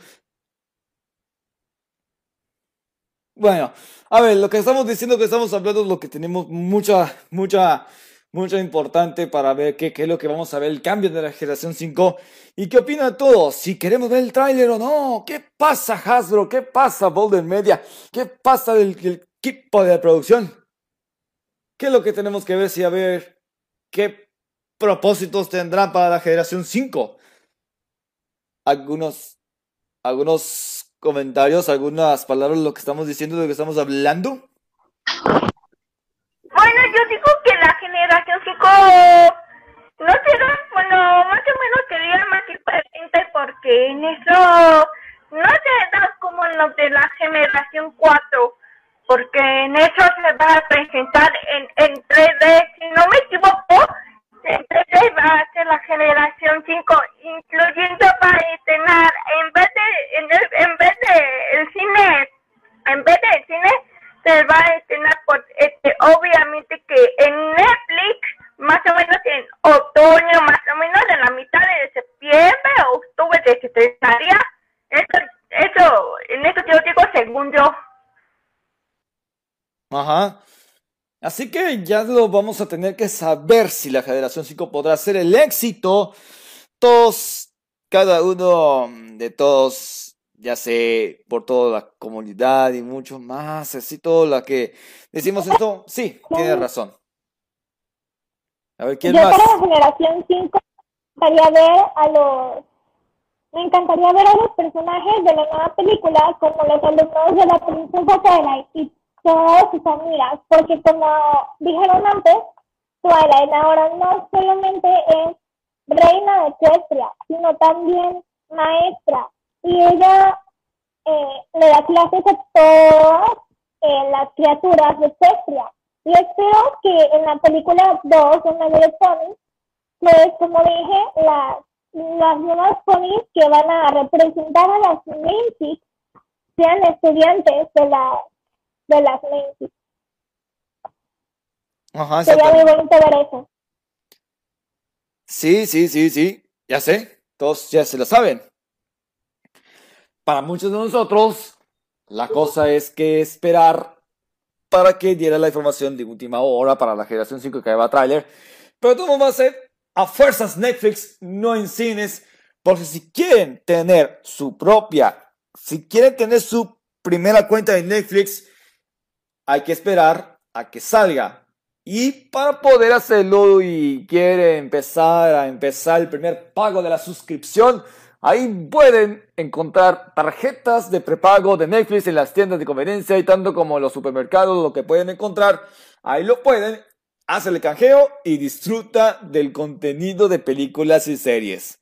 Bueno, a ver, lo que estamos diciendo que estamos hablando es lo que tenemos mucha, mucha mucho importante para ver qué, es lo que vamos a ver, el cambio de la generación 5 y qué opinan todos, si queremos ver el tráiler o no, qué pasa Hasbro, qué pasa Golden Media, qué pasa del, equipo de producción, qué es lo que tenemos que ver si a ver qué propósitos tendrán para la generación 5. Algunos, algunos comentarios, algunas palabras, lo que estamos diciendo, de lo que estamos hablando. Bueno, yo digo que la generación 5 no será, bueno, más o menos sería más diferente porque en eso no se da como los de la generación 4, porque en eso se va a presentar en, en 3D, si no me equivoco, en 3D va a ser la generación 5, incluyendo para estrenar, en vez de, en, en vez de el cine, en vez de cine, se va a estrenar por este obviamente que en Netflix más o menos en otoño más o menos en la mitad de septiembre o octubre se estrenaría eso eso en eso yo digo según yo. Ajá Así que ya lo vamos a tener que saber si la generación 5 podrá ser el éxito. Todos, cada uno de todos ya sé, por toda la comunidad y mucho más, así todo lo que decimos esto, sí, tiene razón. A ver, ¿quién Yo para la generación 5 me encantaría ver a los me encantaría ver a los personajes de la nueva película como los alumnos de la princesa Twilight y todas sus amigas, porque como dijeron antes, Twilight ahora no solamente es reina de Equestria, sino también maestra y ella eh, le da clases a todas eh, las criaturas de Cestria. Y espero que en la película 2, en la Pony, pues como dije, las, las nuevas ponis que van a representar a las Macy's sean estudiantes de, la, de las Macy's. Ajá, Sería muy bonito ver eso. Sí, sí, sí, sí, ya sé, todos ya se lo saben. para muchos de nosotros, la cosa es que esperar para que diera la información de última hora para la generación 5 que va a trailer. Pero todo va a ser a fuerzas Netflix, no en cines, porque si quieren tener su propia, si quieren tener su primera cuenta de Netflix, hay que esperar a que salga. Y para poder hacerlo y quiere empezar a empezar el primer pago de la suscripción, ahí pueden encontrar tarjetas de prepago de Netflix en las tiendas de conveniencia y tanto como los supermercados, lo que pueden encontrar, ahí lo pueden, hacer el canjeo y disfruta del contenido de películas y series.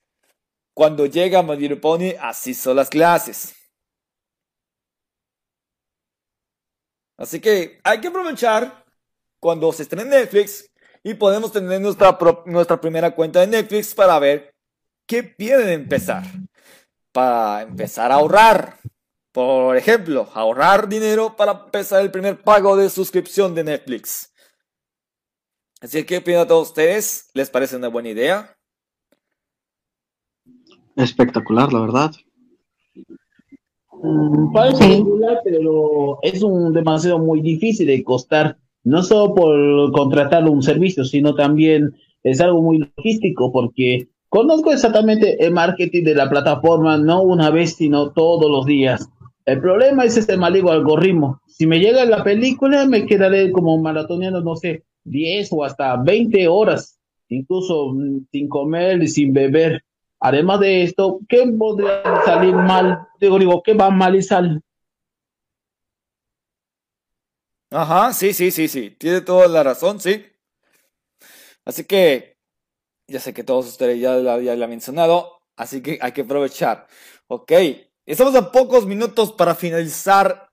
Cuando llega My Pony, así son las clases. Así que hay que aprovechar cuando se estrene Netflix y podemos tener nuestra, nuestra primera cuenta de Netflix para ver qué piden empezar. Para empezar a ahorrar. Por ejemplo, ahorrar dinero para empezar el primer pago de suscripción de Netflix. Así que, ¿qué opinan todos ustedes? ¿Les parece una buena idea? Espectacular, la verdad. Mm, parece pero es un demasiado muy difícil de costar, no solo por contratar un servicio, sino también es algo muy logístico, porque conozco exactamente el marketing de la plataforma, no una vez, sino todos los días. El problema es este maligno algoritmo. Si me llega la película, me quedaré como maratoniano, no sé, 10 o hasta 20 horas, incluso mm, sin comer y sin beber. Además de esto, ¿qué podría salir mal? Digo, digo, ¿qué va mal y sal? Ajá, sí, sí, sí, sí. Tiene toda la razón, sí. Así que, ya sé que todos ustedes ya, ya lo han mencionado, así que hay que aprovechar. Ok, estamos a pocos minutos para finalizar.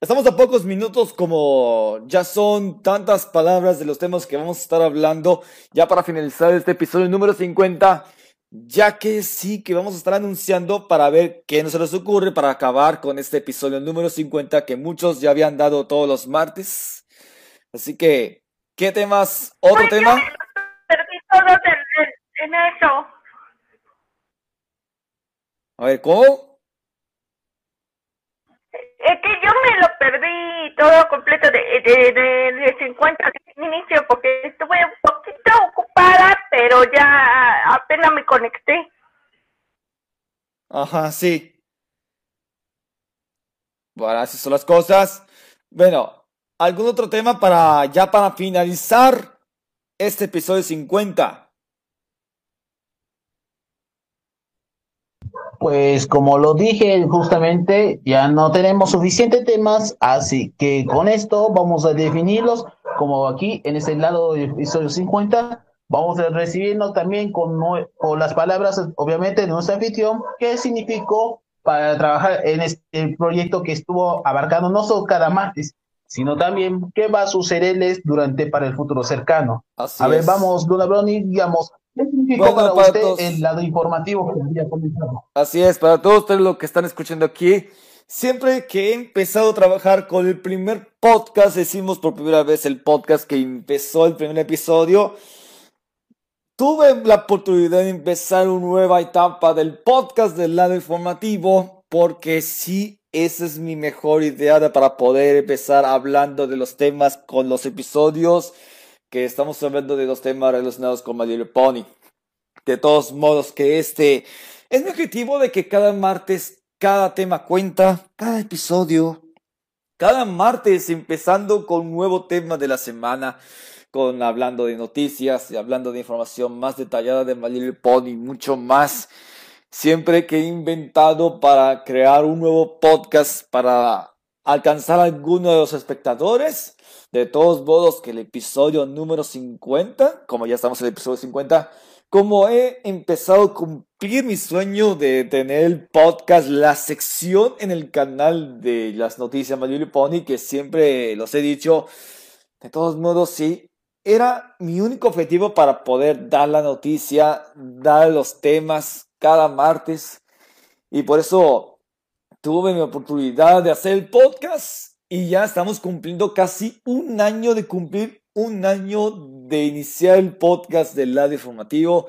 Estamos a pocos minutos como ya son tantas palabras de los temas que vamos a estar hablando ya para finalizar este episodio número 50 ya que sí que vamos a estar anunciando para ver qué nos les ocurre para acabar con este episodio número 50 que muchos ya habían dado todos los martes. Así que, ¿qué temas? ¿Otro tema? Perdí todo en, eso. A ver, ¿cómo? Es que yo me lo perdí todo completo de, de, de, de 50 de inicio porque estuve un poquito ocupada, pero ya apenas me conecté. Ajá, sí. Bueno, así son las cosas. Bueno, ¿algún otro tema para ya para finalizar este episodio 50? Pues como lo dije justamente, ya no tenemos suficientes temas, así que con esto vamos a definirlos como aquí en este lado del episodio 50. Vamos a recibirnos también con, con las palabras, obviamente, de nuestra anfitrión, qué significó para trabajar en este proyecto que estuvo abarcando no solo cada martes, sino también qué va a sucederles durante para el futuro cercano. a ver, vamos, Luna Brownie, digamos, ¿Qué significó para, usted el lado informativo que había comenzado? Así es, para todos ustedes lo que están escuchando aquí, siempre que he empezado a trabajar con el primer podcast, decimos por primera vez el podcast que empezó el primer episodio, tuve la oportunidad de empezar una nueva etapa del podcast del lado informativo, porque sí, esa es mi mejor idea para poder empezar hablando de los temas con los episodios que estamos hablando de dos temas relacionados con My Little Pony. De todos modos, que este es mi objetivo de que cada martes, cada tema cuenta, cada episodio, cada martes empezando con un nuevo tema de la semana, con hablando de noticias y hablando de información más detallada de My Little Pony, mucho más. Siempre que he inventado para crear un nuevo podcast para alcanzar a alguno de los espectadores, de todos modos, que el episodio número 50, como ya estamos en el episodio 50, como he empezado a cumplir mi sueño de tener el podcast, la sección en el canal de las noticias Mario Pony, que siempre los he dicho, de todos modos, sí, era mi único objetivo para poder dar la noticia, dar los temas cada martes. Y por eso tuve mi oportunidad de hacer el podcast y ya estamos cumpliendo casi un año de cumplir un año de iniciar el podcast del lado informativo.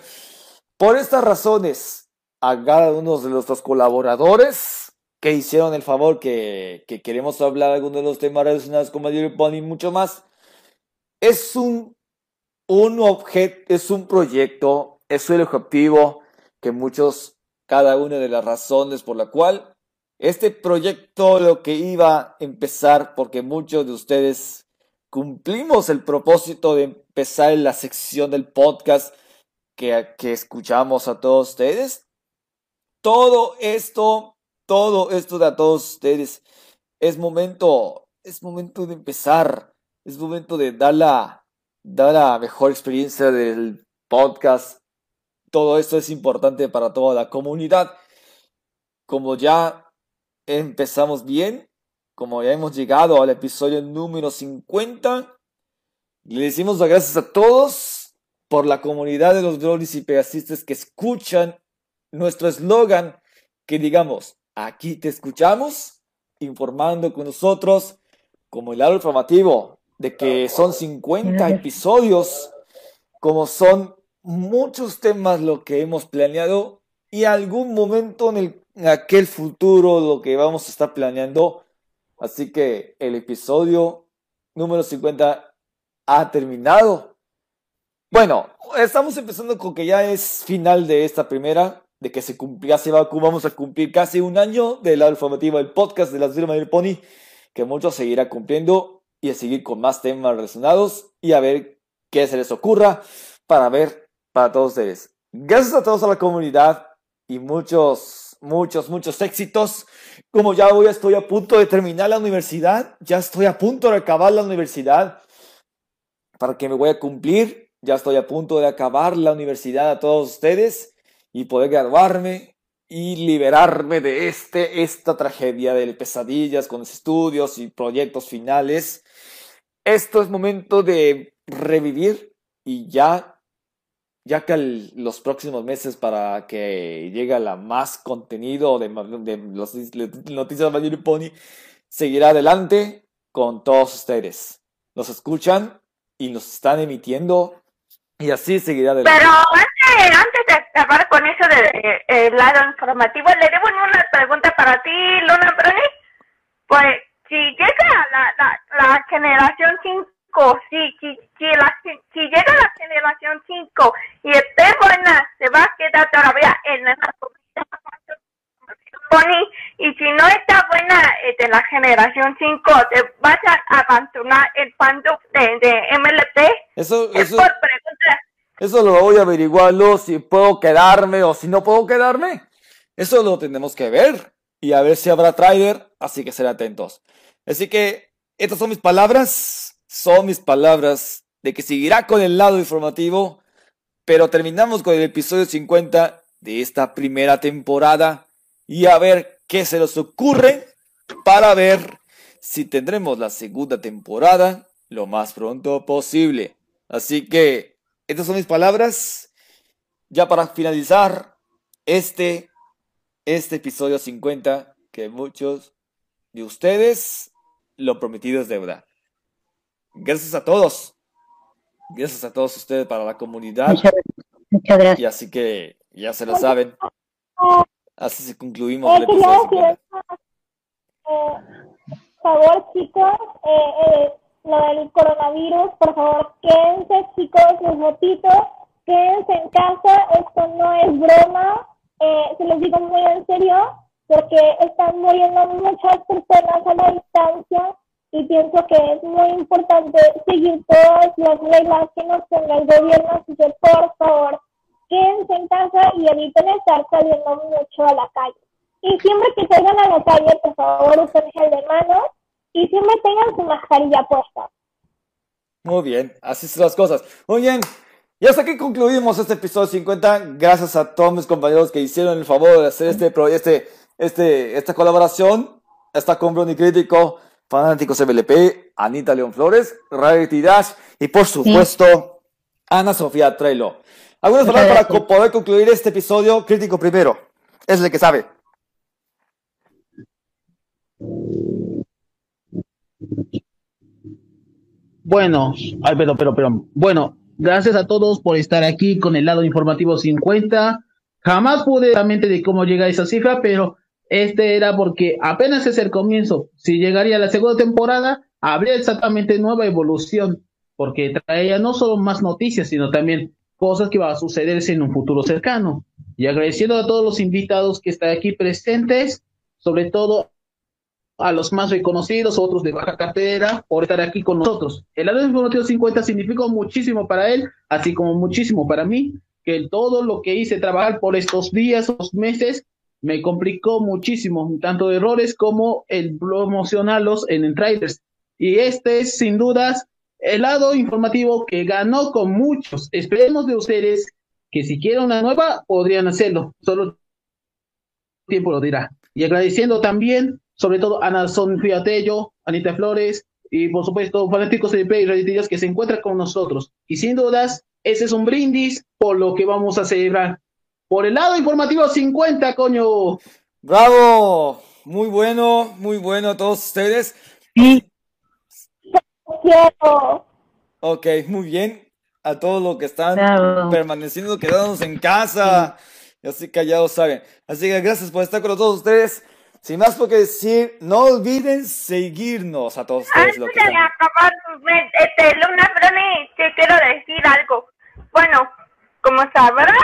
Por estas razones, a cada uno de nuestros colaboradores que hicieron el favor, que, que queremos hablar algunos de los temas relacionados con Little Pony y mucho más. Es un, un objeto, es un proyecto, es el objetivo que muchos, cada una de las razones por la cual este proyecto lo que iba a empezar, porque muchos de ustedes cumplimos el propósito de empezar en la sección del podcast que, escuchamos a todos ustedes. Todo esto, todo esto de a todos ustedes, es momento, es momento de empezar, es momento de dar la, dar la mejor experiencia del podcast. Todo esto es importante para toda la comunidad. Como ya empezamos bien, como ya hemos llegado al episodio número 50, le decimos las gracias a todos por la comunidad de los bronies y pegasistas que escuchan nuestro eslogan, que digamos, aquí te escuchamos, informando con nosotros, como el lado informativo de que son 50 episodios, como son muchos temas lo que hemos planeado y algún momento en, el, aquel futuro lo que vamos a estar planeando Así que el episodio número 50 ha terminado. Bueno, estamos empezando con que ya es final de esta primera, de que se cumplía, se va, vamos a cumplir casi un año de la informativa del podcast de la firma del Pony, que mucho seguirá cumpliendo y a seguir con más temas relacionados y a ver qué se les ocurra para ver para todos ustedes. Gracias a todos a la comunidad y muchos muchos, muchos éxitos. Como ya voy, estoy a punto de terminar la universidad, ya estoy a punto de acabar la universidad para que me voy a cumplir. Ya estoy a punto de acabar la universidad a todos ustedes y poder graduarme y liberarme de este, esta tragedia de pesadillas con los estudios y proyectos finales. Esto es momento de revivir y ya ya que los próximos meses para que llegue la más contenido de, de los noticias de My Pony seguirá adelante con todos ustedes. Nos escuchan y nos están emitiendo y así seguirá adelante. Pero antes, antes de acabar con eso del de, lado informativo, le debo una pregunta para ti, Luna Bruni. Pues si llega la, la, la generación 5 si, si, si, la, si llega la generación 5 y esté buena, se va a quedar todavía en la y si no está buena eh, de la generación 5, te vas a abandonar el fandom de, de MLP. Eso, eso, eso lo voy a averiguarlo si puedo quedarme o si no puedo quedarme. Eso lo tenemos que ver y a ver si habrá trailer, así que ser atentos. Así que estas son mis palabras son mis palabras de que seguirá con el lado informativo, pero terminamos con el episodio 50 de esta primera temporada y a ver qué se nos ocurre para ver si tendremos la segunda temporada lo más pronto posible. Así que estas son mis palabras. Ya para finalizar este, este episodio 50, que muchos de ustedes lo prometido es deuda. Gracias a todos. Gracias a todos ustedes para la comunidad. Muchas, muchas gracias. Y así que ya se lo saben. Así se concluimos Eh, 50. eh, favor, chicos, eh, eh, lo del coronavirus, por favor, quédense, chicos, un ratito, quédense en casa, esto no es broma, eh, se los digo muy en serio, porque están muriendo muchas personas a la distancia y pienso que es muy importante seguir todas las reglas que nos ponga el gobierno, así que por favor, quédense en casa y eviten estar saliendo mucho a la calle. Y siempre que salgan a la calle, por favor, usen gel de mano y siempre tengan su mascarilla puesta. Muy bien, así son las cosas. Muy bien. Y hasta aquí concluimos este episodio 50. Gracias a todos mis compañeros que hicieron el favor de hacer este, este, este, esta colaboración. Está con Brony Crítico, Fanáticos MLP, Anita León Flores, Rarity Dash y por supuesto Ana Sofía Trello. Algunas palabras para poder concluir este episodio crítico primero. Es el que sabe. Bueno, ay, pero, pero, pero, bueno, gracias a todos por estar aquí con el lado informativo 50. Jamás pude realmente de cómo llega esa cifra, pero Este era porque apenas es el comienzo. Si llegaría la segunda temporada, habría exactamente nueva evolución, porque traía no solo más noticias, sino también cosas que van a sucederse en un futuro cercano. Y agradeciendo a todos los invitados que están aquí presentes, sobre todo a los más reconocidos, otros de baja cartera, por estar aquí con nosotros. El año informativo 50 significó muchísimo para él, así como muchísimo para mí, que todo lo que hice trabajar por estos días, estos meses, me complicó muchísimo, tanto errores como el promocionarlos en el trailers. Y este es sin dudas el lado informativo que ganó con muchos. Esperemos de ustedes que si quieren una nueva, podrían hacerlo. Solo tiempo lo dirá. Y agradeciendo también, sobre todo a Ana Sofía Tello, Anita Flores y por supuesto fanáticos de Play y que se encuentran con nosotros. Y sin dudas, ese es un brindis por lo que vamos a celebrar. Por el lado informativo 50, coño. Bravo, muy bueno, muy bueno a todos ustedes. Sí. Ok, muy bien. A todos los que están Bravo. permaneciendo, quedándonos en casa. Y así callados saben. Así que gracias por estar con todos ustedes. Sin más por qué decir, no olviden seguirnos a todos ustedes. lo Antes que de acabar, me- este, Luna Brony, te quiero decir algo. Bueno, como sabrán,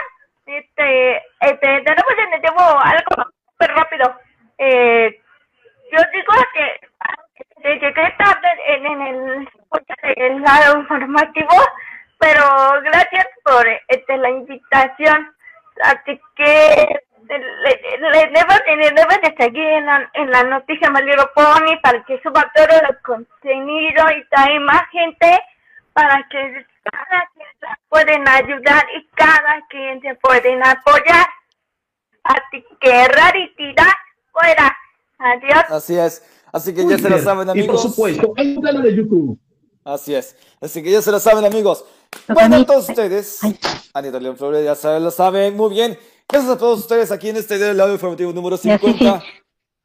este, este, tenemos en llevo algo súper rápido. Eh, yo digo que llegué tarde en, en el, el lado informativo, pero gracias por este, la invitación. Así que le, le debo de seguir en la, en la noticia Malero Pony para que suba todo el contenido y trae más gente para que cada quien la pueden ayudar y cada quien se pueden apoyar. Así que raritidad fuera. Adiós. Así es. Así que ya se lo saben, Y por amigos. supuesto, hay un canal de YouTube. Así es. Así que ya se lo saben, amigos. Bueno, a todos ustedes, Anita León Flores, ya saben, lo saben muy bien. Gracias a todos ustedes aquí en este video del audio informativo número 50.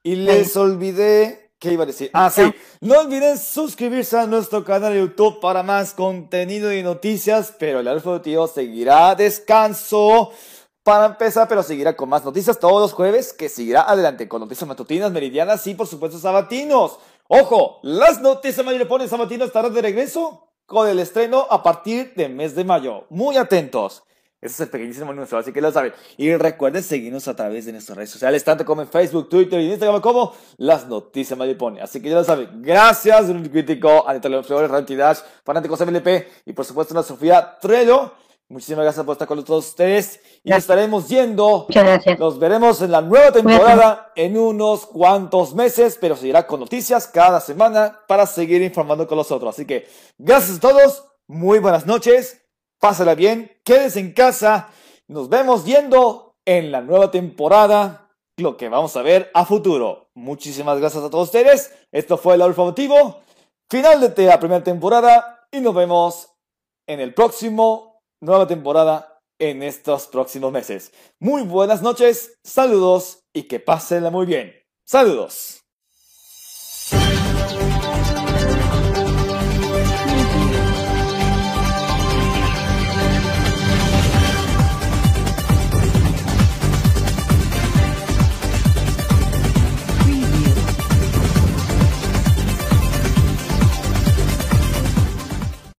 Y les olvidé, ¿qué iba a decir? Ah, sí. No olviden suscribirse a nuestro canal de YouTube para más contenido y noticias, pero el audio informativo seguirá a descanso para empezar, pero seguirá con más noticias todos los jueves, que seguirá adelante con noticias matutinas, meridianas y por supuesto sabatinos. Ojo, las noticias Mayulepones sabatinos estarán de regreso con el estreno a partir del mes de mayo. Muy atentos. Ese es el pequeñísimo anuncio, así que lo saben. Y recuerden seguirnos a través de nuestras redes sociales, tanto como en Facebook, Twitter y Instagram, como las noticias Mayupone. Así que ya lo saben. Gracias, un crítico, Anita León Flores, Ranty Dash, fanáticos MLP y por supuesto a Sofía Trello. Muchísimas gracias por estar con todos ustedes y Gracias. estaremos yendo. Muchas gracias. Nos veremos en la nueva temporada en unos cuantos meses, pero seguirá con noticias cada semana para seguir informando con nosotros. Así que gracias a todos, muy buenas noches, pásala bien, quédense en casa, nos vemos viendo en la nueva temporada lo que vamos a ver a futuro. Muchísimas gracias a todos ustedes, esto fue el informativo, final de la primera temporada y nos vemos en el próximo nueva temporada en estos próximos meses. Muy buenas noches, saludos y que pásenla muy bien. Saludos.